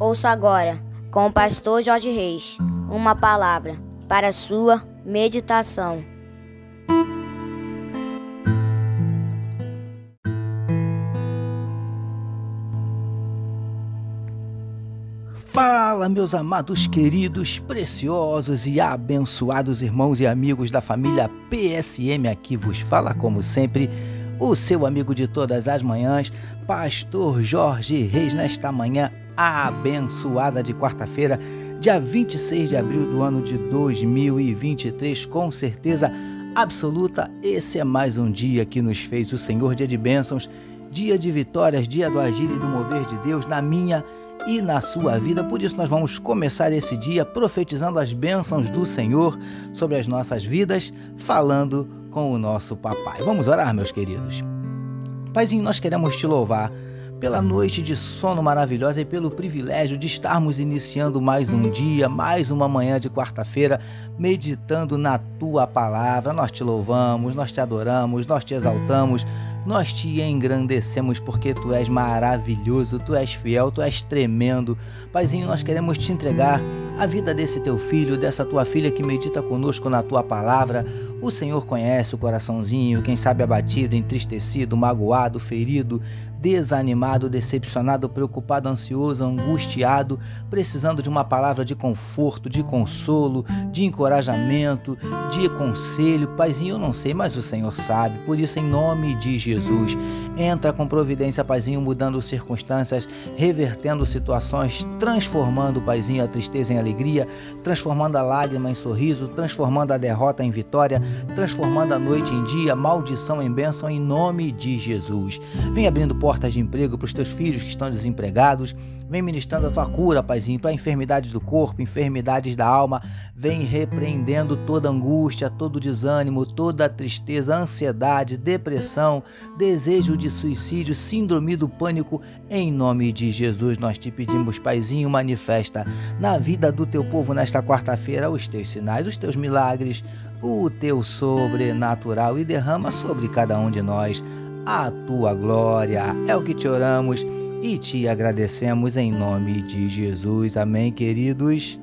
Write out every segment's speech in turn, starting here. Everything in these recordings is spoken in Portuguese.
Ouça agora, com o pastor Jorge Reis, uma palavra para sua meditação. Fala, meus amados, queridos, preciosos e abençoados irmãos e amigos da família PSM. Aqui vos fala, como sempre, o seu amigo de todas as manhãs, Pastor Jorge Reis, nesta manhã abençoada de quarta-feira, dia 26 de abril do ano de 2023. Com certeza absoluta, esse é mais um dia que nos fez o Senhor, dia de bênçãos, dia de vitórias, dia do agir e do mover de Deus na minha e na sua vida. Por isso, nós vamos começar esse dia profetizando as bênçãos do Senhor sobre as nossas vidas, falando com o nosso papai. Vamos orar, meus queridos. Paizinho, nós queremos te louvar pela noite de sono maravilhosa e pelo privilégio de estarmos iniciando mais um dia, mais uma manhã de quarta-feira, meditando na tua palavra. Nós te louvamos, nós te adoramos, nós te exaltamos, nós te engrandecemos porque tu és maravilhoso, tu és fiel, tu és tremendo. Paizinho, nós queremos te entregar a vida desse teu filho, dessa tua filha que medita conosco na tua palavra. O Senhor conhece o coraçãozinho, quem sabe abatido, entristecido, magoado, ferido, desanimado, decepcionado, preocupado, ansioso, angustiado, precisando de uma palavra de conforto, de consolo, de encorajamento, de conselho. Paizinho, eu não sei, mas o Senhor sabe. Por isso, em nome de Jesus, entra com providência, Paizinho, mudando circunstâncias, revertendo situações, transformando, Paizinho, a tristeza em alegria, transformando a lágrima em sorriso, transformando a derrota em vitória, transformando a noite em dia, maldição em bênção, em nome de Jesus. Vem abrindo portas de emprego para os teus filhos que estão desempregados. Vem ministrando a tua cura, Paizinho, para enfermidades do corpo, enfermidades da alma. Vem repreendendo toda angústia, todo desânimo, toda tristeza, ansiedade, depressão, desejo de suicídio, síndrome do pânico. Em nome de Jesus, nós te pedimos, Paizinho, manifesta na vida do teu povo nesta quarta-feira os teus sinais, os teus milagres, o teu sobrenatural e derrama sobre cada um de nós a tua glória. É o que te oramos e te agradecemos em nome de Jesus. Amém, queridos.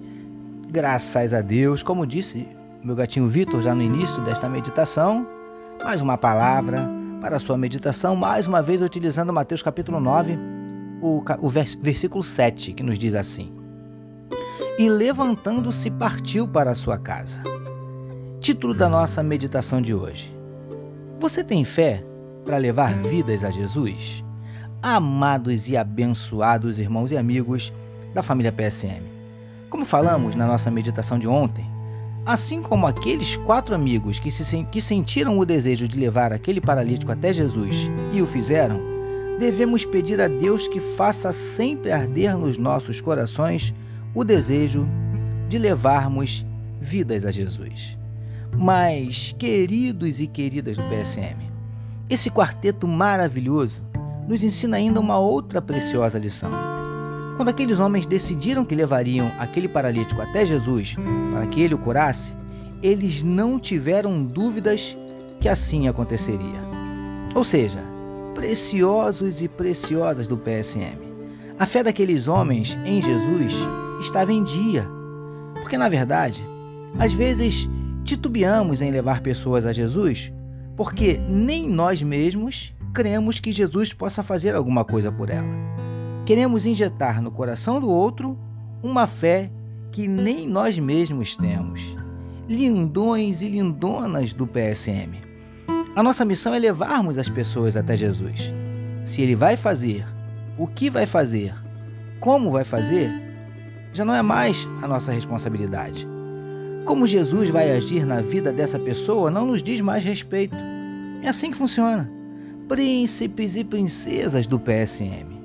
Graças a Deus, como disse meu gatinho Vitor já no início desta meditação, mais uma palavra para a sua meditação, mais uma vez utilizando Mateus capítulo 9, o, o vers, versículo 7, que nos diz assim: E levantando-se partiu para a sua casa. Título da nossa meditação de hoje: Você tem fé para levar vidas a Jesus? Amados e abençoados irmãos e amigos da família PSM. Como falamos na nossa meditação de ontem, assim como aqueles quatro amigos que, se, que sentiram o desejo de levar aquele paralítico até Jesus e o fizeram, devemos pedir a Deus que faça sempre arder nos nossos corações o desejo de levarmos vidas a Jesus. Mas, queridos e queridas do PSM, esse quarteto maravilhoso nos ensina ainda uma outra preciosa lição. Quando aqueles homens decidiram que levariam aquele paralítico até Jesus para que ele o curasse, eles não tiveram dúvidas que assim aconteceria. Ou seja, preciosos e preciosas do PSM. A fé daqueles homens em Jesus estava em dia. Porque, na verdade, às vezes titubeamos em levar pessoas a Jesus porque nem nós mesmos cremos que Jesus possa fazer alguma coisa por ela. Queremos injetar no coração do outro uma fé que nem nós mesmos temos. Lindões e lindonas do PSM. A nossa missão é levarmos as pessoas até Jesus. Se ele vai fazer, o que vai fazer, como vai fazer, já não é mais a nossa responsabilidade. Como Jesus vai agir na vida dessa pessoa não nos diz mais respeito. É assim que funciona. Príncipes e princesas do PSM.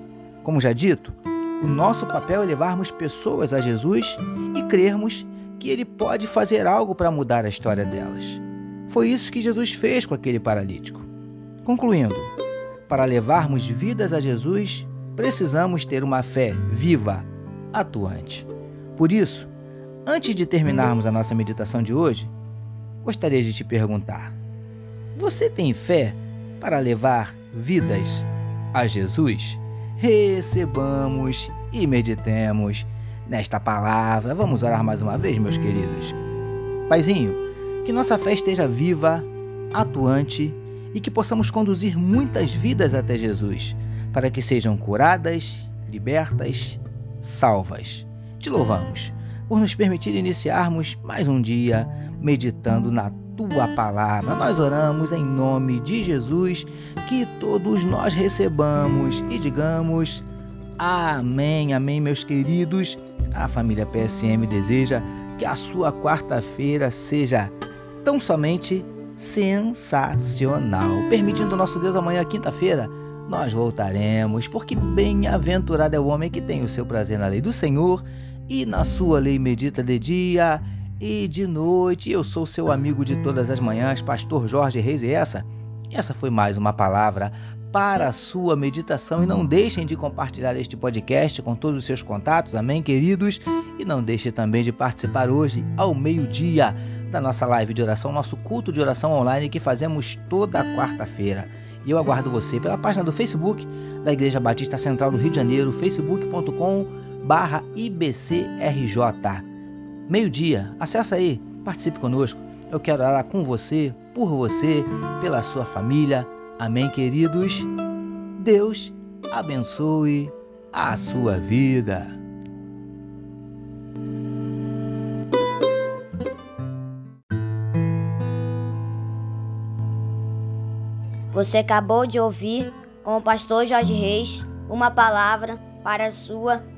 Como já dito, o nosso papel é levarmos pessoas a Jesus e crermos que ele pode fazer algo para mudar a história delas. Foi isso que Jesus fez com aquele paralítico. Concluindo, para levarmos vidas a Jesus, precisamos ter uma fé viva, atuante. Por isso, Antes de terminarmos a nossa meditação de hoje, gostaria de te perguntar: você tem fé para levar vidas a Jesus? Recebamos e meditemos nesta palavra. Vamos orar mais uma vez, meus queridos. Paizinho, que nossa fé esteja viva, atuante e que possamos conduzir muitas vidas até Jesus, para que sejam curadas, libertas, salvas. Te louvamos por nos permitir iniciarmos mais um dia meditando na tua palavra. Nós oramos em nome de Jesus, que todos nós recebamos e digamos amém, amém, meus queridos. A família PSM deseja que a sua quarta-feira seja tão somente sensacional. Permitindo nosso Deus amanhã, quinta-feira, nós voltaremos, porque bem-aventurado é o homem que tem o seu prazer na lei do Senhor e na sua lei medita de dia e de noite. Eu sou seu amigo de todas as manhãs, pastor Jorge Reis, e essa, essa foi mais uma palavra para a sua meditação e não deixem de compartilhar este podcast com todos os seus contatos, amém, queridos? E não deixe também de participar hoje ao meio-dia da nossa live de oração, nosso culto de oração online que fazemos toda quarta-feira. E eu aguardo você pela página do Facebook da Igreja Batista Central do Rio de Janeiro, facebook.com barra IBCRJ. Meio-dia, acessa aí, participe conosco. Eu quero orar com você, por você, pela sua família. Amém, queridos? Deus abençoe a sua vida. Você acabou de ouvir, com o pastor Jorge Reis, uma palavra para a sua